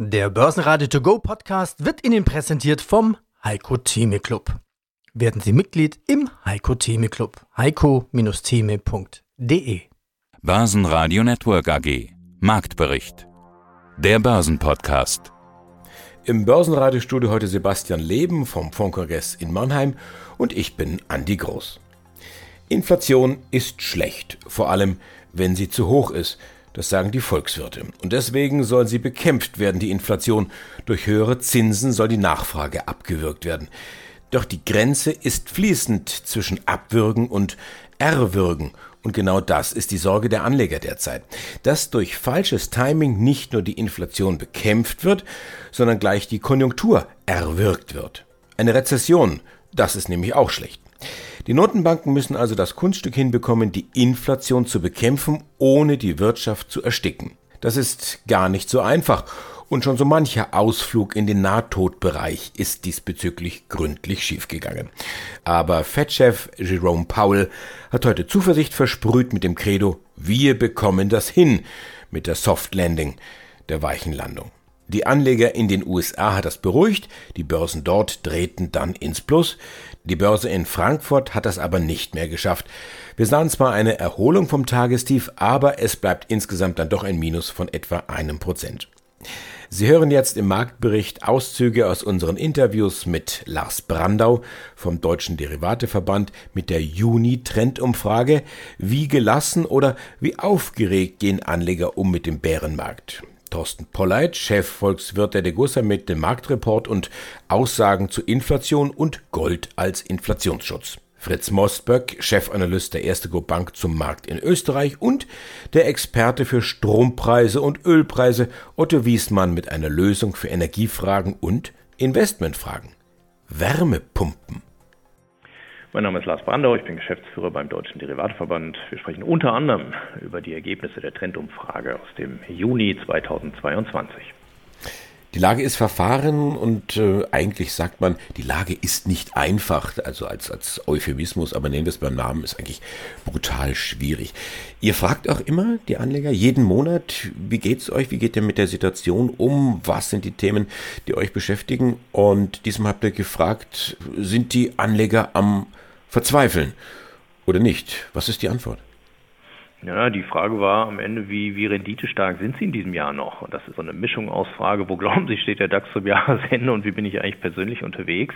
Der Börsenradio To Go Podcast wird Ihnen präsentiert vom Heiko Theme Club. Werden Sie Mitglied im Heiko Theme Club. heiko-theme.de Börsenradio Network AG Marktbericht Der Börsenpodcast Im Börsenradiostudio heute Sebastian Leben vom Fondkongress in Mannheim und ich bin Andi Groß. Inflation ist schlecht, vor allem wenn sie zu hoch ist – das sagen die Volkswirte. Und deswegen soll sie bekämpft werden, die Inflation. Durch höhere Zinsen soll die Nachfrage abgewürgt werden. Doch die Grenze ist fließend zwischen Abwürgen und Erwürgen. Und genau das ist die Sorge der Anleger derzeit. Dass durch falsches Timing nicht nur die Inflation bekämpft wird, sondern gleich die Konjunktur erwürgt wird. Eine Rezession, das ist nämlich auch schlecht. Die Notenbanken müssen also das Kunststück hinbekommen, die Inflation zu bekämpfen, ohne die Wirtschaft zu ersticken. Das ist gar nicht so einfach. Und schon so mancher Ausflug in den Nahtodbereich ist diesbezüglich gründlich schiefgegangen. Aber Fed-Chef Jerome Powell hat heute Zuversicht versprüht mit dem Credo, wir bekommen das hin mit der Soft Landing, der weichen Landung. Die Anleger in den USA hat das beruhigt, die Börsen dort drehten dann ins Plus, die Börse in Frankfurt hat das aber nicht mehr geschafft. Wir sahen zwar eine Erholung vom Tagestief, aber es bleibt insgesamt dann doch ein Minus von etwa einem Prozent. Sie hören jetzt im Marktbericht Auszüge aus unseren Interviews mit Lars Brandau vom Deutschen Derivateverband mit der Juni-Trendumfrage. Wie gelassen oder wie aufgeregt gehen Anleger um mit dem Bärenmarkt? Thorsten Polleit, Chefvolkswirt der Degussa mit dem Marktreport und Aussagen zu Inflation und Gold als Inflationsschutz. Fritz Mostböck, Chefanalyst der Erste Go Bank zum Markt in Österreich und der Experte für Strompreise und Ölpreise Otto Wiesmann mit einer Lösung für Energiefragen und Investmentfragen. Wärmepumpen. Mein Name ist Lars Brandau, ich bin Geschäftsführer beim Deutschen Derivateverband. Wir sprechen unter anderem über die Ergebnisse der Trendumfrage aus dem Juni 2022. Die Lage ist verfahren und äh, eigentlich sagt man, die Lage ist nicht einfach, also als, als Euphemismus, aber nennen wir es beim Namen, ist eigentlich brutal schwierig. Ihr fragt auch immer die Anleger jeden Monat, wie geht's euch, wie geht ihr mit der Situation um, was sind die Themen, die euch beschäftigen und diesmal habt ihr gefragt, sind die Anleger am Verzweifeln oder nicht? Was ist die Antwort? Ja, die Frage war am Ende, wie, wie renditestark sind Sie in diesem Jahr noch? Und das ist so eine Mischung aus Frage, wo glauben Sie, steht der DAX zum Jahresende und wie bin ich eigentlich persönlich unterwegs?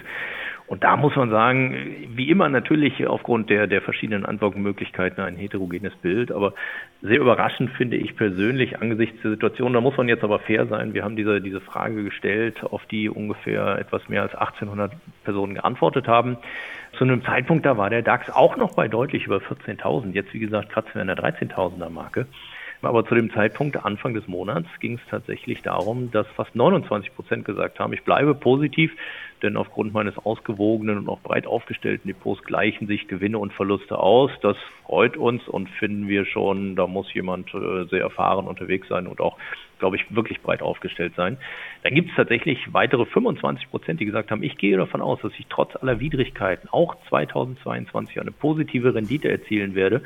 Und da muss man sagen, wie immer natürlich aufgrund der, der verschiedenen Antwortmöglichkeiten ein heterogenes Bild, aber sehr überraschend finde ich persönlich angesichts der Situation. Da muss man jetzt aber fair sein. Wir haben diese, diese Frage gestellt, auf die ungefähr etwas mehr als 1800 Personen geantwortet haben. Zu einem Zeitpunkt, da war der DAX auch noch bei deutlich über 14.000. Jetzt, wie gesagt, kratzen wir an der 13.000er Marke. Aber zu dem Zeitpunkt Anfang des Monats ging es tatsächlich darum, dass fast 29 Prozent gesagt haben, ich bleibe positiv, denn aufgrund meines ausgewogenen und auch breit aufgestellten Depots gleichen sich Gewinne und Verluste aus. Das freut uns und finden wir schon, da muss jemand äh, sehr erfahren unterwegs sein und auch, glaube ich, wirklich breit aufgestellt sein. Dann gibt es tatsächlich weitere 25 Prozent, die gesagt haben, ich gehe davon aus, dass ich trotz aller Widrigkeiten auch 2022 eine positive Rendite erzielen werde.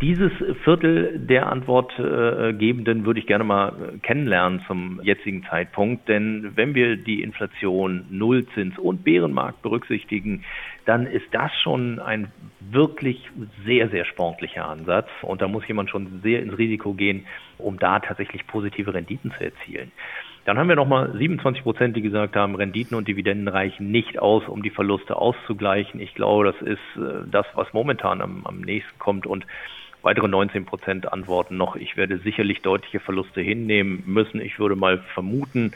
Dieses Viertel der Antwortgebenden würde ich gerne mal kennenlernen zum jetzigen Zeitpunkt, denn wenn wir die Inflation, Nullzins und Bärenmarkt berücksichtigen, dann ist das schon ein wirklich sehr, sehr sportlicher Ansatz. Und da muss jemand schon sehr ins Risiko gehen, um da tatsächlich positive Renditen zu erzielen. Dann haben wir nochmal 27 Prozent, die gesagt haben, Renditen und Dividenden reichen nicht aus, um die Verluste auszugleichen. Ich glaube, das ist äh, das, was momentan am, am nächsten kommt und Weitere 19 Prozent antworten noch, ich werde sicherlich deutliche Verluste hinnehmen müssen. Ich würde mal vermuten,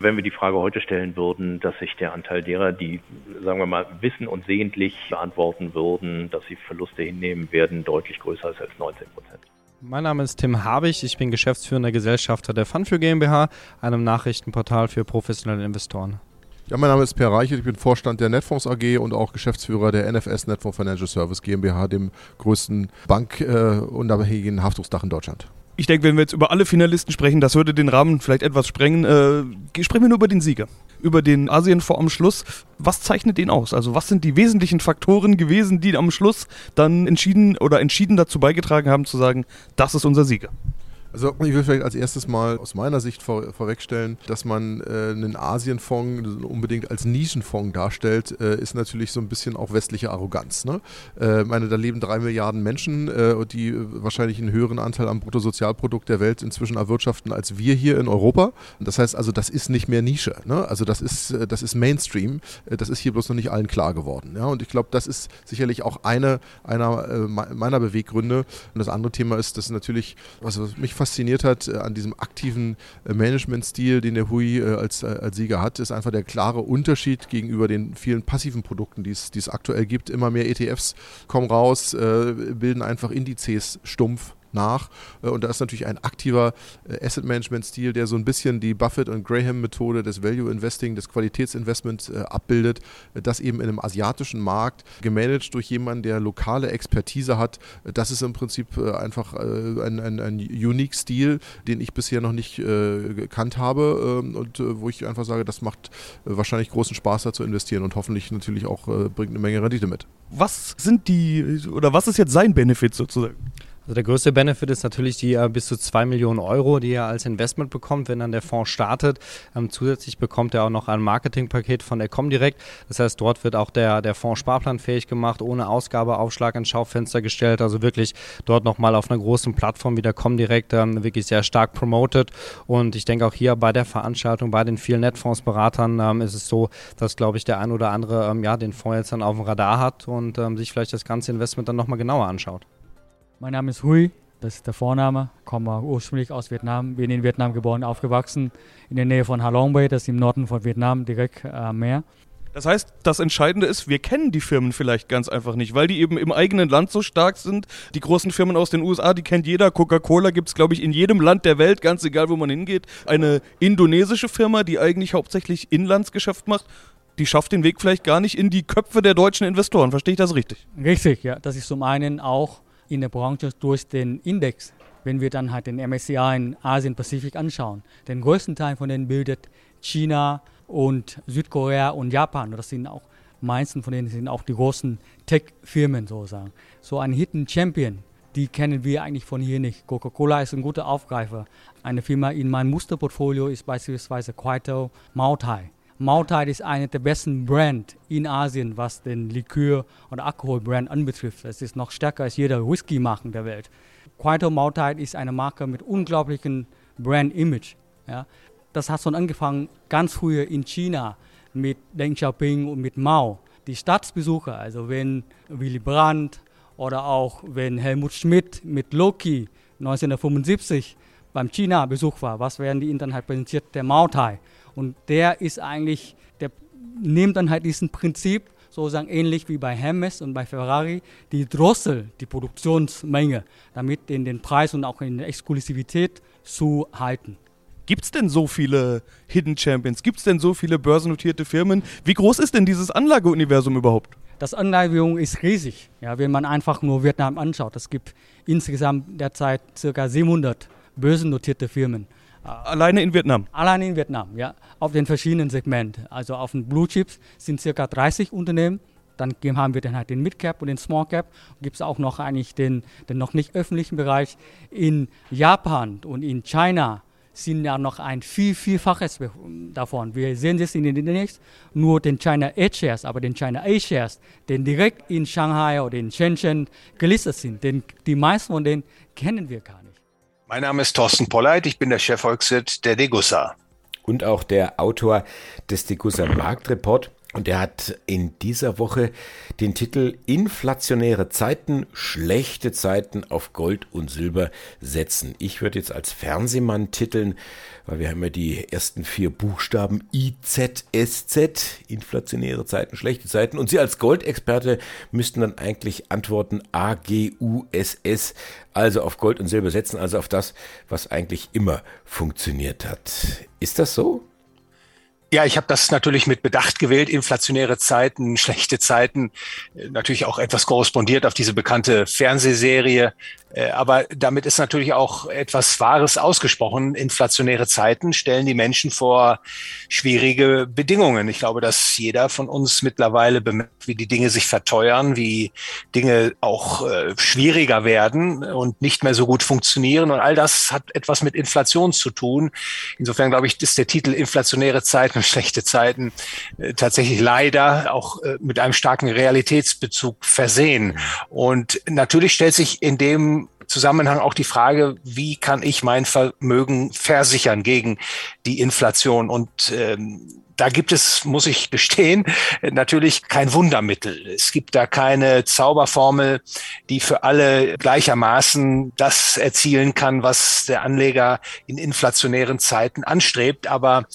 wenn wir die Frage heute stellen würden, dass sich der Anteil derer, die, sagen wir mal, wissen und sehentlich beantworten würden, dass sie Verluste hinnehmen werden, deutlich größer ist als 19 Prozent. Mein Name ist Tim Habich, ich bin geschäftsführender Gesellschafter der Funfür GmbH, einem Nachrichtenportal für professionelle Investoren. Ja, mein Name ist Per Reichelt, ich bin Vorstand der Netfonds AG und auch Geschäftsführer der NFS Netfonds Financial Service GmbH, dem größten bankunabhängigen äh, Haftungsdach in Deutschland. Ich denke, wenn wir jetzt über alle Finalisten sprechen, das würde den Rahmen vielleicht etwas sprengen. Äh, sprechen wir nur über den Sieger, über den Asienfonds am Schluss. Was zeichnet den aus? Also was sind die wesentlichen Faktoren gewesen, die am Schluss dann entschieden oder entschieden dazu beigetragen haben zu sagen, das ist unser Sieger? Also ich will vielleicht als erstes mal aus meiner Sicht vor, vorwegstellen, dass man äh, einen Asienfonds unbedingt als Nischenfonds darstellt, äh, ist natürlich so ein bisschen auch westliche Arroganz. Ne? Äh, meine, da leben drei Milliarden Menschen, äh, die wahrscheinlich einen höheren Anteil am Bruttosozialprodukt der Welt inzwischen erwirtschaften als wir hier in Europa. Das heißt also, das ist nicht mehr Nische. Ne? Also das ist, äh, das ist Mainstream. Äh, das ist hier bloß noch nicht allen klar geworden. Ja? Und ich glaube, das ist sicherlich auch eine einer äh, meiner Beweggründe. Und das andere Thema ist, dass natürlich, was mich fasziniert hat äh, an diesem aktiven äh, Managementstil, den der Hui äh, als, als Sieger hat, ist einfach der klare Unterschied gegenüber den vielen passiven Produkten, die es aktuell gibt. Immer mehr ETFs kommen raus, bilden einfach Indizes stumpf nach. Äh, und da ist natürlich ein aktiver äh, Asset Management-Stil, der so ein bisschen die Buffett- und Graham-Methode des Value Investing, des Qualitätsinvestments äh, abbildet, das eben in einem asiatischen Markt gemanagt durch jemanden, der lokale Expertise hat. Das ist im Prinzip einfach ein, ein, ein Unique-Stil, den ich bisher noch nicht gekannt habe ähm, und wo ich einfach sage, das macht wahrscheinlich großen Spaß da zu investieren und hoffentlich natürlich auch bringt eine Menge Rendite mit. Was sind die oder was ist jetzt sein Benefit sozusagen? Also der größte Benefit ist natürlich die äh, bis zu 2 Millionen Euro, die er als Investment bekommt, wenn dann der Fonds startet. Ähm, zusätzlich bekommt er auch noch ein Marketingpaket von der Comdirect. Das heißt, dort wird auch der, der Fonds sparplanfähig gemacht, ohne Ausgabeaufschlag ins Schaufenster gestellt. Also wirklich dort nochmal auf einer großen Plattform wie der Comdirect ähm, wirklich sehr stark promoted. Und ich denke auch hier bei der Veranstaltung, bei den vielen Netfondsberatern ähm, ist es so, dass, glaube ich, der ein oder andere ähm, ja, den Fonds jetzt dann auf dem Radar hat und ähm, sich vielleicht das ganze Investment dann nochmal genauer anschaut. Mein Name ist Hui, das ist der Vorname, komme ursprünglich aus Vietnam, bin in Vietnam geboren, aufgewachsen, in der Nähe von Halong Bay, das ist im Norden von Vietnam, direkt am Meer. Das heißt, das Entscheidende ist, wir kennen die Firmen vielleicht ganz einfach nicht, weil die eben im eigenen Land so stark sind. Die großen Firmen aus den USA, die kennt jeder. Coca-Cola gibt es, glaube ich, in jedem Land der Welt, ganz egal, wo man hingeht. Eine indonesische Firma, die eigentlich hauptsächlich Inlandsgeschäft macht, die schafft den Weg vielleicht gar nicht in die Köpfe der deutschen Investoren. Verstehe ich das richtig? Richtig, ja. Das ist zum einen auch in der Branche durch den Index, wenn wir dann halt den MSCI in Asien-Pazifik anschauen. Den größten Teil von denen bildet China und Südkorea und Japan. Das sind auch meisten von denen sind auch die großen Tech-Firmen sozusagen. So ein Hidden Champion, die kennen wir eigentlich von hier nicht. Coca-Cola ist ein guter Aufgreifer. Eine Firma in meinem Musterportfolio ist beispielsweise Quito Mautai. Mautai ist eine der besten Brands in Asien, was den Likör- oder Alkoholbrand anbetrifft. Es ist noch stärker als jeder Whisky-Marken der Welt. Quaito Mautai ist eine Marke mit unglaublichem Brand-Image. Ja. Das hat schon angefangen ganz früher in China mit Deng Xiaoping und mit Mao. Die Staatsbesucher, also wenn Willy Brandt oder auch wenn Helmut Schmidt mit Loki 1975 beim China-Besuch war, was werden die Internet präsentiert? Der Mautai. Und der ist eigentlich, der nimmt dann halt diesen Prinzip, sozusagen ähnlich wie bei Hermes und bei Ferrari, die Drossel, die Produktionsmenge, damit in den Preis und auch in der Exklusivität zu halten. Gibt es denn so viele Hidden Champions? Gibt es denn so viele börsennotierte Firmen? Wie groß ist denn dieses Anlageuniversum überhaupt? Das Anlageuniversum ist riesig, ja, wenn man einfach nur Vietnam anschaut. Es gibt insgesamt derzeit ca. 700 börsennotierte Firmen. Alleine in Vietnam? Alleine in Vietnam, ja. Auf den verschiedenen Segmenten. Also auf den Blue Chips sind circa 30 Unternehmen. Dann haben wir dann halt den Mid Cap und den Small Cap. Gibt es auch noch eigentlich den, den noch nicht öffentlichen Bereich. In Japan und in China sind ja noch ein viel, vielfaches davon. Wir sehen das in den Index, nur den China A-Shares, aber den China A-Shares, den direkt in Shanghai oder in Shenzhen gelistet sind, den, die meisten von denen kennen wir gar nicht. Mein Name ist Thorsten Polleit, ich bin der Chefvolkswirt der Degussa. Und auch der Autor des Degussa Marktreport. Und er hat in dieser Woche den Titel Inflationäre Zeiten, schlechte Zeiten auf Gold und Silber setzen. Ich würde jetzt als Fernsehmann titeln, weil wir haben ja die ersten vier Buchstaben IZSZ, inflationäre Zeiten, schlechte Zeiten. Und Sie als Goldexperte müssten dann eigentlich antworten AGUSS, also auf Gold und Silber setzen, also auf das, was eigentlich immer funktioniert hat. Ist das so? Ja, ich habe das natürlich mit Bedacht gewählt. Inflationäre Zeiten, schlechte Zeiten, natürlich auch etwas korrespondiert auf diese bekannte Fernsehserie. Äh, aber damit ist natürlich auch etwas Wahres ausgesprochen. Inflationäre Zeiten stellen die Menschen vor schwierige Bedingungen. Ich glaube, dass jeder von uns mittlerweile bemerkt, wie die Dinge sich verteuern, wie Dinge auch äh, schwieriger werden und nicht mehr so gut funktionieren. Und all das hat etwas mit Inflation zu tun. Insofern glaube ich, ist der Titel Inflationäre Zeiten, schlechte Zeiten äh, tatsächlich leider auch mit einem starken Realitätsbezug versehen. Und natürlich stellt sich in dem Zusammenhang auch die Frage, wie kann ich mein Vermögen versichern gegen die Inflation? Und ähm, da gibt es, muss ich gestehen, natürlich kein Wundermittel. Es gibt da keine Zauberformel, die für alle gleichermaßen das erzielen kann, was der Anleger in inflationären Zeiten anstrebt. Aber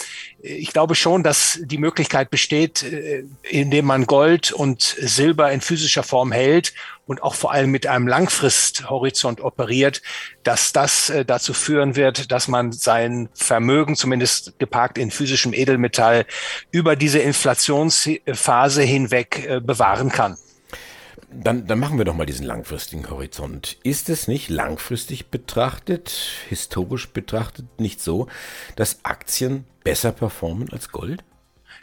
ich glaube schon, dass die Möglichkeit besteht, äh, indem man Gold und Silber in physischer Form hält und auch vor allem mit einem Langfristhorizont operiert, dass das äh, dazu führen wird, dass man sein Vermögen, zumindest geparkt in physischem Edelmetall, über diese Inflationsphase hinweg äh, bewahren kann. Dann, dann machen wir doch mal diesen langfristigen Horizont. Ist es nicht langfristig betrachtet, historisch betrachtet, nicht so, dass Aktien besser performen als Gold?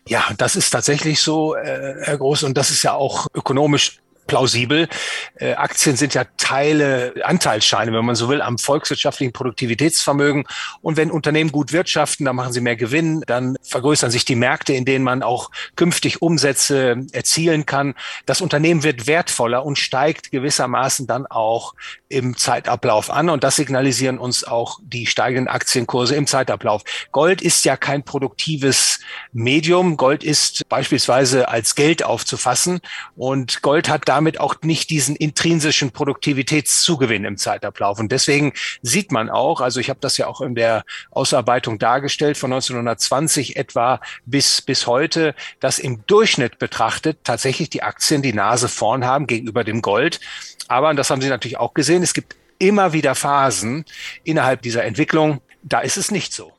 Ja, das ist tatsächlich so, äh, Herr Groß, und das ist ja auch ökonomisch plausibel. Äh, Aktien sind ja Teile, Anteilsscheine, wenn man so will, am volkswirtschaftlichen Produktivitätsvermögen. Und wenn Unternehmen gut wirtschaften, dann machen sie mehr Gewinn, dann vergrößern sich die Märkte, in denen man auch künftig Umsätze erzielen kann. Das Unternehmen wird wertvoller und steigt gewissermaßen dann auch im Zeitablauf an. Und das signalisieren uns auch die steigenden Aktienkurse im Zeitablauf. Gold ist ja kein produktives Medium. Gold ist beispielsweise als Geld aufzufassen. Und Gold hat da damit auch nicht diesen intrinsischen Produktivitätszugewinn im Zeitablauf. Und deswegen sieht man auch, also ich habe das ja auch in der Ausarbeitung dargestellt, von 1920 etwa bis, bis heute, dass im Durchschnitt betrachtet tatsächlich die Aktien die Nase vorn haben gegenüber dem Gold. Aber, und das haben Sie natürlich auch gesehen, es gibt immer wieder Phasen innerhalb dieser Entwicklung, da ist es nicht so.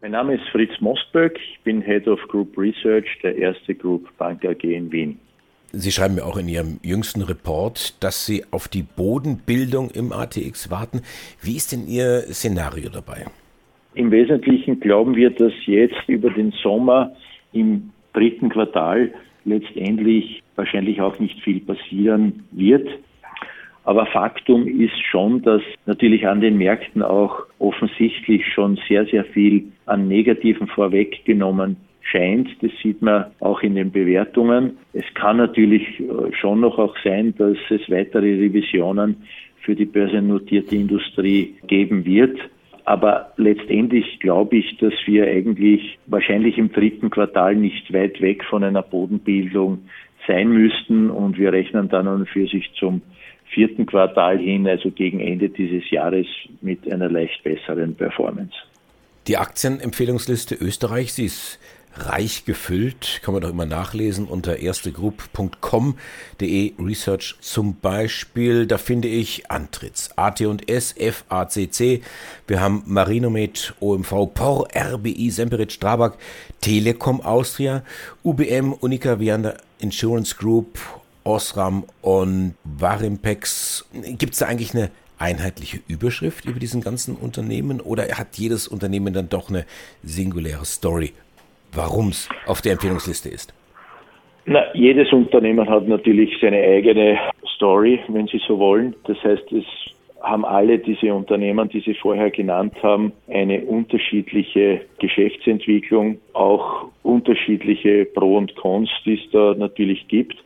Mein Name ist Fritz Mostböck, ich bin Head of Group Research der Erste Group Bank AG in Wien. Sie schreiben mir auch in Ihrem jüngsten Report, dass Sie auf die Bodenbildung im ATX warten. Wie ist denn Ihr Szenario dabei? Im Wesentlichen glauben wir, dass jetzt über den Sommer im dritten Quartal letztendlich wahrscheinlich auch nicht viel passieren wird. Aber Faktum ist schon, dass natürlich an den Märkten auch offensichtlich schon sehr, sehr viel an Negativen vorweggenommen scheint. Das sieht man auch in den Bewertungen. Es kann natürlich äh, schon noch auch sein, dass es weitere Revisionen für die börsennotierte Industrie geben wird. Aber letztendlich glaube ich, dass wir eigentlich wahrscheinlich im dritten Quartal nicht weit weg von einer Bodenbildung sein müssten und wir rechnen dann und für sich zum vierten Quartal hin, also gegen Ende dieses Jahres, mit einer leicht besseren Performance. Die Aktienempfehlungsliste Österreich, sie ist reich gefüllt, kann man doch immer nachlesen unter erstegroup.com.de Research zum Beispiel. Da finde ich Antritts, AT&S, FACC, wir haben Marinomed, OMV, POR, RBI, Semperit, Strabag, Telekom Austria, UBM, Unica, Vianda Insurance Group, Osram und Varimpex. Gibt es da eigentlich eine einheitliche Überschrift über diesen ganzen Unternehmen oder hat jedes Unternehmen dann doch eine singuläre Story warum es auf der Empfehlungsliste ist? Na, jedes Unternehmen hat natürlich seine eigene Story, wenn Sie so wollen. Das heißt, es haben alle diese Unternehmen, die Sie vorher genannt haben, eine unterschiedliche Geschäftsentwicklung, auch unterschiedliche Pro und Cons, die es da natürlich gibt.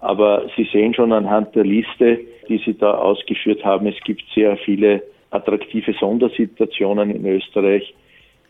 Aber Sie sehen schon anhand der Liste, die Sie da ausgeführt haben, es gibt sehr viele attraktive Sondersituationen in Österreich,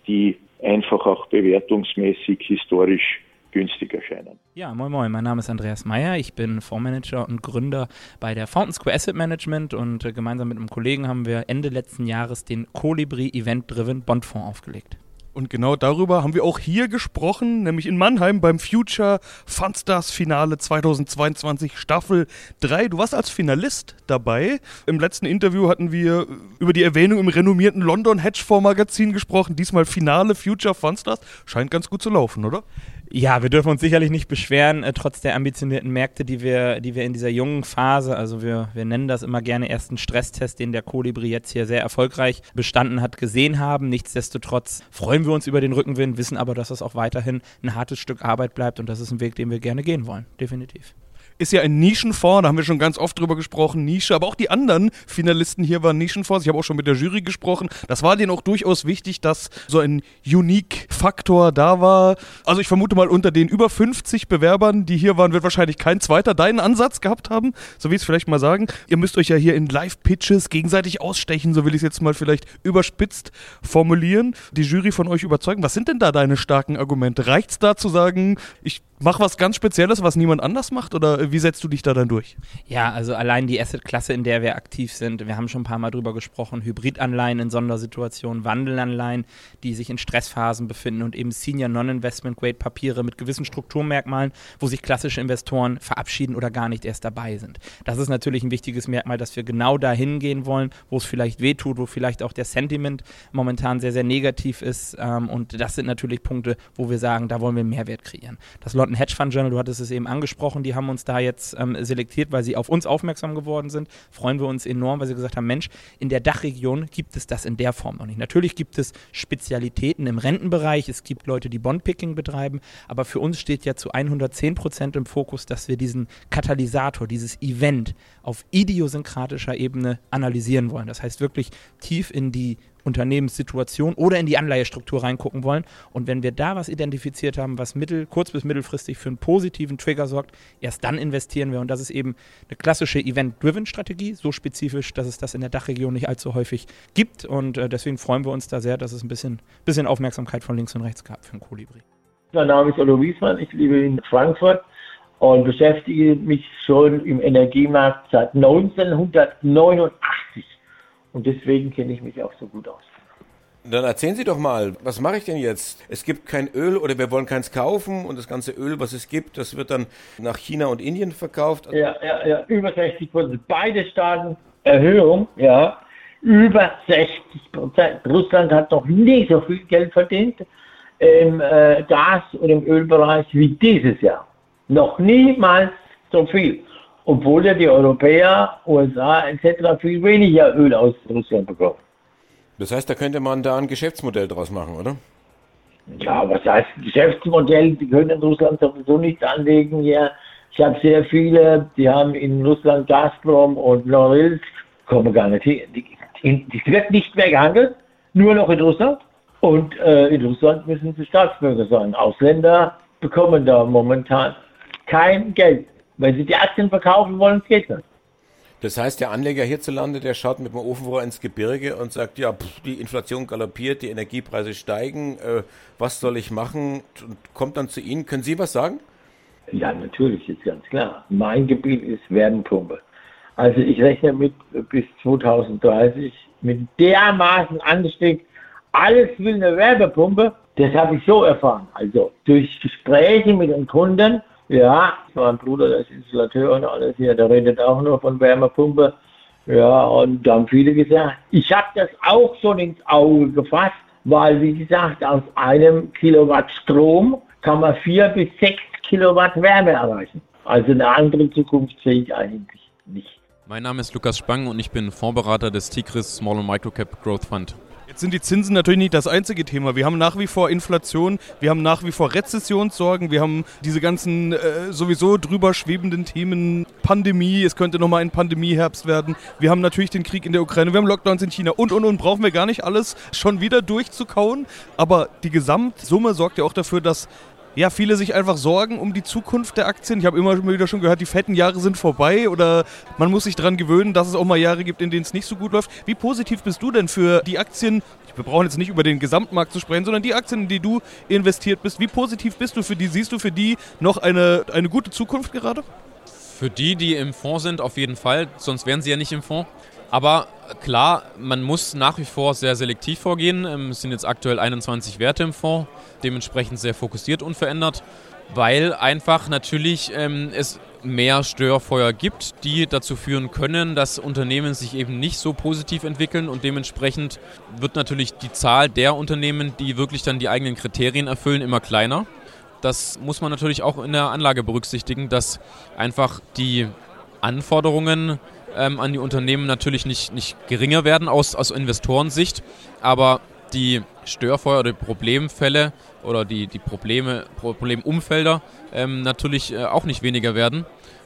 die einfach auch bewertungsmäßig historisch günstig erscheinen. Ja, moin moin, mein Name ist Andreas Meyer, ich bin Fondsmanager und Gründer bei der Fountain Square Asset Management und äh, gemeinsam mit einem Kollegen haben wir Ende letzten Jahres den Colibri Event Driven Bondfonds aufgelegt. Und genau darüber haben wir auch hier gesprochen, nämlich in Mannheim beim Future Funstars Finale 2022 Staffel 3. Du warst als Finalist dabei. Im letzten Interview hatten wir über die Erwähnung im renommierten London Hedgefonds Magazin gesprochen. Diesmal Finale Future Funstars. Scheint ganz gut zu laufen, oder? Ja, wir dürfen uns sicherlich nicht beschweren, äh, trotz der ambitionierten Märkte, die wir, die wir in dieser jungen Phase, also wir, wir nennen das immer gerne ersten Stresstest, den der Kolibri jetzt hier sehr erfolgreich bestanden hat, gesehen haben. Nichtsdestotrotz freuen wir uns über den Rückenwind, wissen aber, dass es auch weiterhin ein hartes Stück Arbeit bleibt und das ist ein Weg, den wir gerne gehen wollen. Definitiv ist ja ein Nischenfonds, da haben wir schon ganz oft drüber gesprochen, Nische, aber auch die anderen Finalisten hier waren Nischenfonds. Ich habe auch schon mit der Jury gesprochen. Das war denen auch durchaus wichtig, dass so ein Unique-Faktor da war. Also ich vermute mal, unter den über 50 Bewerbern, die hier waren, wird wahrscheinlich kein zweiter deinen Ansatz gehabt haben, so wie ich es vielleicht mal sagen. Ihr müsst euch ja hier in Live-Pitches gegenseitig ausstechen, so will ich es jetzt mal vielleicht überspitzt formulieren. Die Jury von euch überzeugen. Was sind denn da deine starken Argumente? Reicht es da zu sagen, ich mach was ganz Spezielles, was niemand anders macht? Oder wie setzt du dich da dann durch? Ja, also allein die Asset-Klasse, in der wir aktiv sind, wir haben schon ein paar Mal drüber gesprochen, Hybridanleihen in Sondersituationen, Wandelanleihen, die sich in Stressphasen befinden und eben Senior Non-Investment-Grade-Papiere mit gewissen Strukturmerkmalen, wo sich klassische Investoren verabschieden oder gar nicht erst dabei sind. Das ist natürlich ein wichtiges Merkmal, dass wir genau dahin gehen wollen, wo es vielleicht wehtut, wo vielleicht auch der Sentiment momentan sehr, sehr negativ ist. Ähm, und das sind natürlich Punkte, wo wir sagen, da wollen wir Mehrwert kreieren. Das London Hedge Fund Journal, du hattest es eben angesprochen, die haben uns da jetzt ähm, selektiert, weil sie auf uns aufmerksam geworden sind. Freuen wir uns enorm, weil sie gesagt haben, Mensch, in der Dachregion gibt es das in der Form noch nicht. Natürlich gibt es Spezialitäten im Rentenbereich, es gibt Leute, die Bondpicking betreiben, aber für uns steht ja zu 110 Prozent im Fokus, dass wir diesen Katalysator, dieses Event auf idiosynkratischer Ebene analysieren wollen. Das heißt wirklich tief in die Unternehmenssituation oder in die Anleihestruktur reingucken wollen. Und wenn wir da was identifiziert haben, was mittel-, kurz- bis mittelfristig für einen positiven Trigger sorgt, erst dann investieren wir. Und das ist eben eine klassische Event-Driven-Strategie, so spezifisch, dass es das in der Dachregion nicht allzu häufig gibt. Und äh, deswegen freuen wir uns da sehr, dass es ein bisschen, bisschen Aufmerksamkeit von links und rechts gab für den Kolibri. Mein Name ist Otto Wiesmann, ich lebe in Frankfurt und beschäftige mich schon im Energiemarkt seit 1989. Und deswegen kenne ich mich auch so gut aus. Dann erzählen Sie doch mal, was mache ich denn jetzt? Es gibt kein Öl oder wir wollen keins kaufen und das ganze Öl, was es gibt, das wird dann nach China und Indien verkauft. Ja, ja, ja, über 60 Prozent. Beide Staaten Erhöhung, ja, über 60 Prozent. Russland hat noch nie so viel Geld verdient im äh, Gas- und im Ölbereich wie dieses Jahr. Noch niemals so viel obwohl ja die Europäer, USA etc. viel weniger Öl aus Russland bekommen. Das heißt, da könnte man da ein Geschäftsmodell draus machen, oder? Ja, was heißt Geschäftsmodell? Die können in Russland sowieso nicht anlegen hier. Ich habe sehr viele, die haben in Russland Gazprom und Norilsk, kommen gar nicht hin. Die, die, wird nicht mehr gehandelt, nur noch in Russland. Und äh, in Russland müssen sie Staatsbürger sein. Ausländer bekommen da momentan kein Geld. Wenn sie die Aktien verkaufen wollen, geht das. Das heißt, der Anleger hierzulande, der schaut mit dem Ofenrohr ins Gebirge und sagt, ja, pff, die Inflation galoppiert, die Energiepreise steigen, äh, was soll ich machen? Und kommt dann zu Ihnen. Können Sie was sagen? Ja, natürlich, ist ganz klar. Mein Gebiet ist Wärmepumpe. Also ich rechne mit bis 2030 mit dermaßen Anstieg. Alles will eine Wärmepumpe. Das habe ich so erfahren. Also durch Gespräche mit den Kunden ja, mein Bruder, der ist Installateur und alles hier, der redet auch nur von Wärmepumpe. Ja, und da haben viele gesagt, ich habe das auch schon ins Auge gefasst, weil, wie gesagt, aus einem Kilowatt Strom kann man vier bis sechs Kilowatt Wärme erreichen. Also eine andere Zukunft sehe ich eigentlich nicht. Mein Name ist Lukas Spang und ich bin Fondsberater des Tigris Small and Microcap Growth Fund. Jetzt sind die Zinsen natürlich nicht das einzige Thema. Wir haben nach wie vor Inflation, wir haben nach wie vor Rezessionssorgen, wir haben diese ganzen äh, sowieso drüber schwebenden Themen, Pandemie, es könnte nochmal ein Pandemieherbst werden. Wir haben natürlich den Krieg in der Ukraine, wir haben Lockdowns in China und und und brauchen wir gar nicht alles schon wieder durchzukauen. Aber die Gesamtsumme sorgt ja auch dafür, dass ja, viele sich einfach sorgen um die Zukunft der Aktien. Ich habe immer wieder schon gehört, die fetten Jahre sind vorbei oder man muss sich daran gewöhnen, dass es auch mal Jahre gibt, in denen es nicht so gut läuft. Wie positiv bist du denn für die Aktien? Wir brauchen jetzt nicht über den Gesamtmarkt zu sprechen, sondern die Aktien, in die du investiert bist. Wie positiv bist du für die? Siehst du für die noch eine, eine gute Zukunft gerade? Für die, die im Fonds sind, auf jeden Fall. Sonst wären sie ja nicht im Fonds. Aber klar, man muss nach wie vor sehr selektiv vorgehen. Ähm, es sind jetzt aktuell 21 Werte im Fonds, dementsprechend sehr fokussiert unverändert, weil einfach natürlich ähm, es mehr Störfeuer gibt, die dazu führen können, dass Unternehmen sich eben nicht so positiv entwickeln und dementsprechend wird natürlich die Zahl der Unternehmen, die wirklich dann die eigenen Kriterien erfüllen, immer kleiner. Das muss man natürlich auch in der Anlage berücksichtigen, dass einfach die Anforderungen ähm, an die Unternehmen natürlich nicht, nicht geringer werden aus, aus Investorensicht, aber die Störfeuer oder die Problemfälle oder die, die Probleme, Problemumfelder ähm, natürlich äh, auch nicht weniger werden.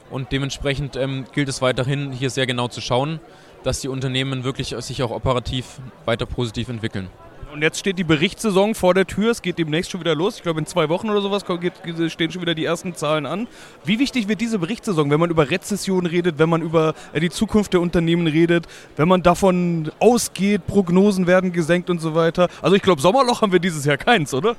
Und dementsprechend ähm, gilt es weiterhin, hier sehr genau zu schauen, dass die Unternehmen wirklich sich auch operativ weiter positiv entwickeln. Und jetzt steht die Berichtssaison vor der Tür. Es geht demnächst schon wieder los. Ich glaube, in zwei Wochen oder sowas stehen schon wieder die ersten Zahlen an. Wie wichtig wird diese Berichtssaison, wenn man über Rezession redet, wenn man über äh, die Zukunft der Unternehmen redet, wenn man davon ausgeht, Prognosen werden gesenkt und so weiter? Also, ich glaube, Sommerloch haben wir dieses Jahr keins, oder?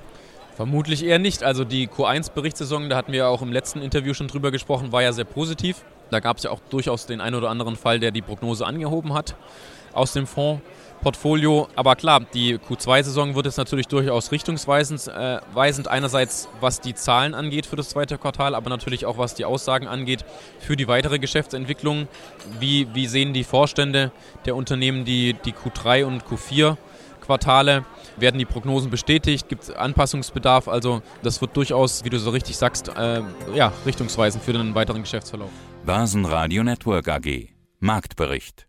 Vermutlich eher nicht. Also die Q1-Berichtssaison, da hatten wir ja auch im letzten Interview schon drüber gesprochen, war ja sehr positiv. Da gab es ja auch durchaus den einen oder anderen Fall, der die Prognose angehoben hat aus dem Fondsportfolio. Aber klar, die Q2-Saison wird jetzt natürlich durchaus richtungsweisend. Äh, weisend einerseits, was die Zahlen angeht für das zweite Quartal, aber natürlich auch, was die Aussagen angeht für die weitere Geschäftsentwicklung. Wie, wie sehen die Vorstände der Unternehmen die, die Q3 und Q4 Quartale? Werden die Prognosen bestätigt? Gibt es Anpassungsbedarf? Also das wird durchaus, wie du so richtig sagst, äh, ja, richtungsweisend für den weiteren Geschäftsverlauf. Börsenradio Network AG. Marktbericht.